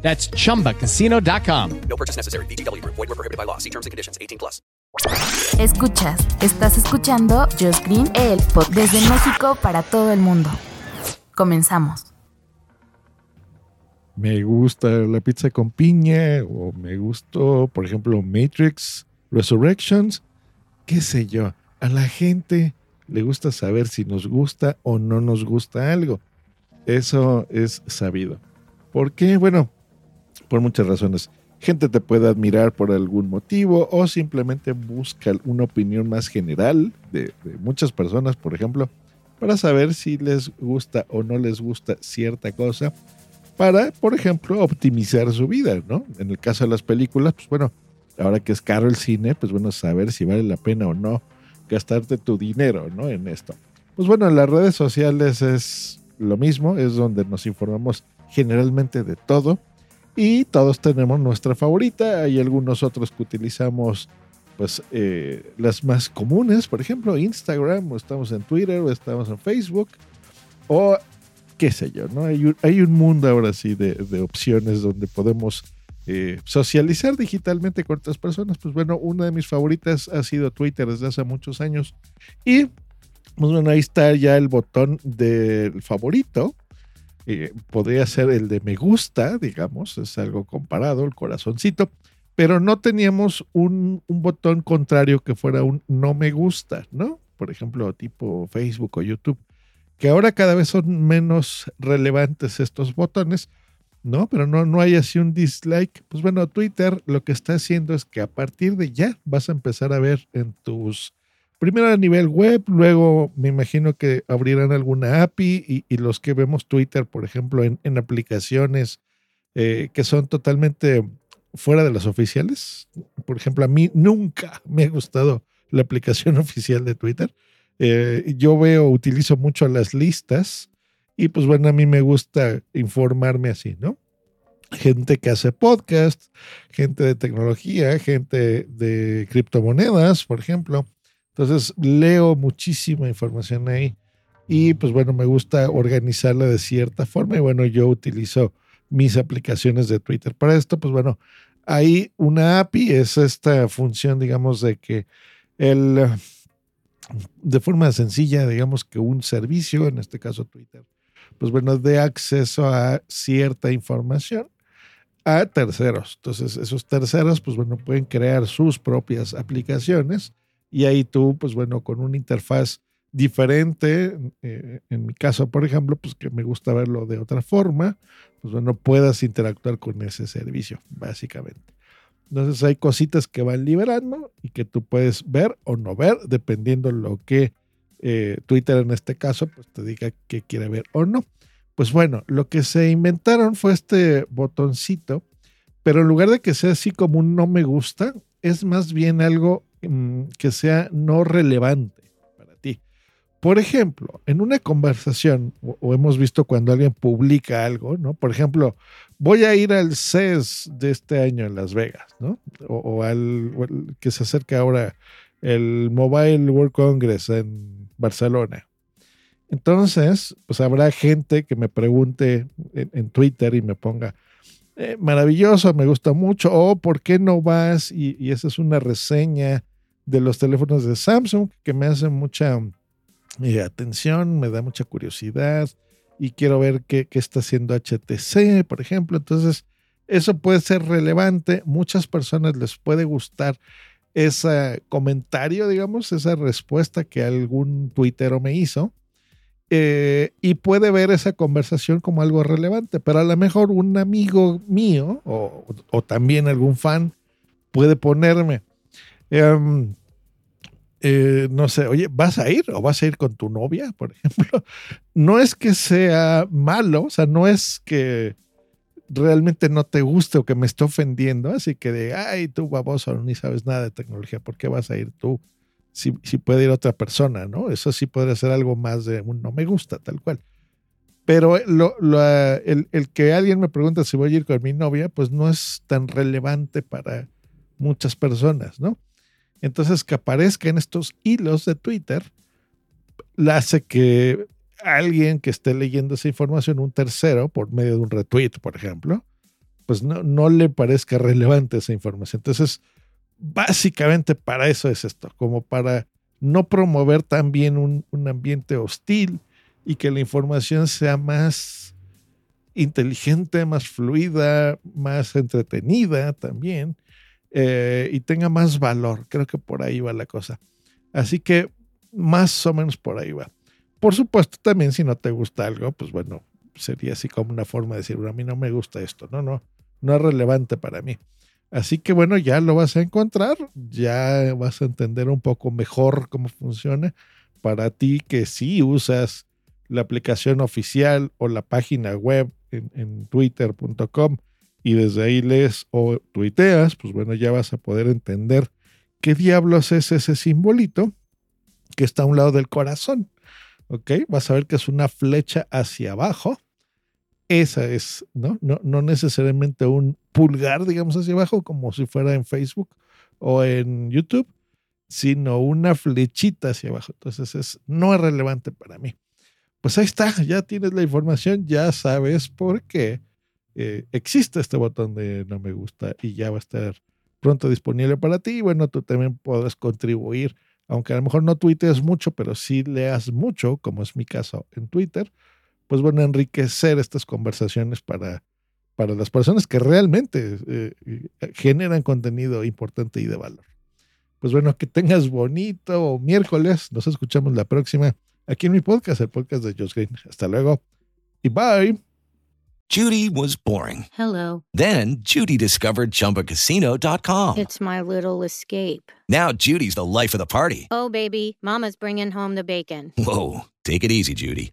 That's chumbacasino.com. No purchase necessary. BGW. Void were prohibited by law. See terms and conditions. 18 plus. Escuchas, estás escuchando Just Green, el pod desde México para todo el mundo. Comenzamos. me gusta la pizza con piña o me gustó, por ejemplo, Matrix Resurrections, qué sé yo. A la gente le gusta saber si nos gusta o no nos gusta algo. Eso es sabido. ¿Por qué? Bueno, por muchas razones. Gente te puede admirar por algún motivo o simplemente busca una opinión más general de, muchas personas, por ejemplo, para saber si les gusta o no les gusta cierta cosa para, por ejemplo, optimizar su vida, ¿no? En el caso de las películas, pues bueno, ahora que es caro el cine, pues bueno, saber si vale la pena o no gastarte tu dinero, ¿no? En esto. Pues bueno, en las redes sociales es lo mismo, es donde nos informamos generalmente de todo y todos tenemos nuestra favorita. Hay algunos otros que utilizamos, pues, eh, las más comunes, por ejemplo, Instagram, o estamos en Twitter, o estamos en Facebook, o qué sé yo, ¿no? Hay un, hay un mundo ahora sí de, de opciones donde podemos eh, socializar digitalmente con otras personas. Pues bueno, una de mis favoritas ha sido Twitter desde hace muchos años. Y, pues bueno, ahí está ya el botón del favorito. Eh, podría ser el de me gusta, digamos, es algo comparado, el corazoncito. Pero no teníamos un, un botón contrario que fuera un no me gusta, ¿no? Por ejemplo, tipo Facebook o YouTube que ahora cada vez son menos relevantes estos botones, ¿no? Pero no, no hay así un dislike. Pues bueno, Twitter lo que está haciendo es que a partir de ya vas a empezar a ver en tus, primero a nivel web, luego me imagino que abrirán alguna API y, los que vemos Twitter, por ejemplo, en, en aplicaciones eh, que son totalmente fuera de las oficiales. Por ejemplo, a mí nunca me ha gustado la aplicación oficial de Twitter. Eh, yo veo, utilizo mucho las listas y pues bueno, a mí me gusta informarme así, ¿no? Gente que hace podcast, gente de tecnología, gente de criptomonedas, por ejemplo. Entonces leo muchísima información ahí y pues bueno, me gusta organizarla de cierta forma y bueno, yo utilizo mis aplicaciones de Twitter para esto, pues bueno, hay una API, es esta función, digamos, de que el de forma sencilla, digamos que un servicio, en este caso Twitter, pues bueno, dé acceso a cierta información a terceros. Entonces, esos terceros, pues bueno, pueden crear sus propias aplicaciones y ahí tú, pues bueno, con una interfaz diferente, eh, en mi caso, por ejemplo, pues que me gusta verlo de otra forma, pues bueno, puedas interactuar con ese servicio, básicamente. Entonces hay cositas que van liberando y que tú puedes ver o no ver, dependiendo lo que eh, Twitter en este caso pues te diga que quiere ver o no. Pues bueno, lo que se inventaron fue este botoncito, pero en lugar de que sea así como un no me gusta, es más bien algo que sea no relevante para ti. Por ejemplo, en una conversación, o, hemos visto cuando alguien publica algo, ¿no? Por ejemplo, voy a ir al CES de este año en Las Vegas, ¿no? O, al, que se acerca ahora el Mobile World Congress en Barcelona. Entonces, pues habrá gente que me pregunte en Twitter y me ponga, eh, maravilloso, me gusta mucho, o ¿por qué no vas? Y, esa es una reseña de los teléfonos de Samsung que me hace mucha eh, atención, me da mucha curiosidad y quiero ver qué, qué está haciendo HTC, por ejemplo. Entonces, eso puede ser relevante. Muchas personas les puede gustar ese comentario, digamos, esa respuesta que algún tuitero me hizo. Eh, y puede ver esa conversación como algo relevante, pero a lo mejor un amigo mío o, también algún fan puede ponerme, um, eh, no sé, oye, ¿vas a ir o vas a ir con tu novia, por ejemplo? No es que sea malo, o sea, no es que realmente no te guste o que me esté ofendiendo, así que de, ay, tú baboso, ni sabes nada de tecnología, ¿por qué vas a ir tú? Si, puede ir otra persona, ¿no? Eso sí podría ser algo más de un no me gusta, tal cual. Pero lo, el, el, que alguien me pregunta si voy a ir con mi novia, pues no es tan relevante para muchas personas, ¿no? Entonces, que aparezca en estos hilos de Twitter, hace que alguien que esté leyendo esa información, un tercero, por medio de un retweet, por ejemplo, pues no, no le parezca relevante esa información. Entonces, básicamente para eso es esto, como para no promover también un, un ambiente hostil y que la información sea más inteligente, más fluida, más entretenida también eh, y tenga más valor. Creo que por ahí va la cosa. Así que más o menos por ahí va. Por supuesto, también si no te gusta algo, pues bueno, sería así como una forma de decir, bueno, a mí no me gusta esto. No, no, no es relevante para mí. Así que bueno, ya lo vas a encontrar, ya vas a entender un poco mejor cómo funciona. Para ti que sí usas la aplicación oficial o la página web en, en twitter.com y desde ahí lees o tuiteas, pues bueno, ya vas a poder entender qué diablos es ese simbolito que está a un lado del corazón. ¿Ok? Vas a ver que es una flecha hacia abajo. Esa es, ¿no? No, no necesariamente un pulgar, digamos, hacia abajo, como si fuera en Facebook o en YouTube, sino una flechita hacia abajo. Entonces, es, no es relevante para mí. Pues ahí está, ya tienes la información, ya sabes por qué eh, existe este botón de no me gusta y ya va a estar pronto disponible para ti. Y bueno, tú también podrás contribuir, aunque a lo mejor no tuitees mucho, pero sí leas mucho, como es mi caso en Twitter, pues bueno, enriquecer estas conversaciones para, para las personas que realmente eh, generan contenido importante y de valor. Pues bueno, que tengas bonito miércoles. Nos escuchamos la próxima aquí en mi podcast, el podcast de Josh Green. Hasta luego y bye. Judy was boring. Hello. Then Judy discovered chumbacasino.com. It's my little escape. Now Judy's the life of the party. Oh, baby, Mama's bringing home the bacon. Whoa. Take it easy, Judy.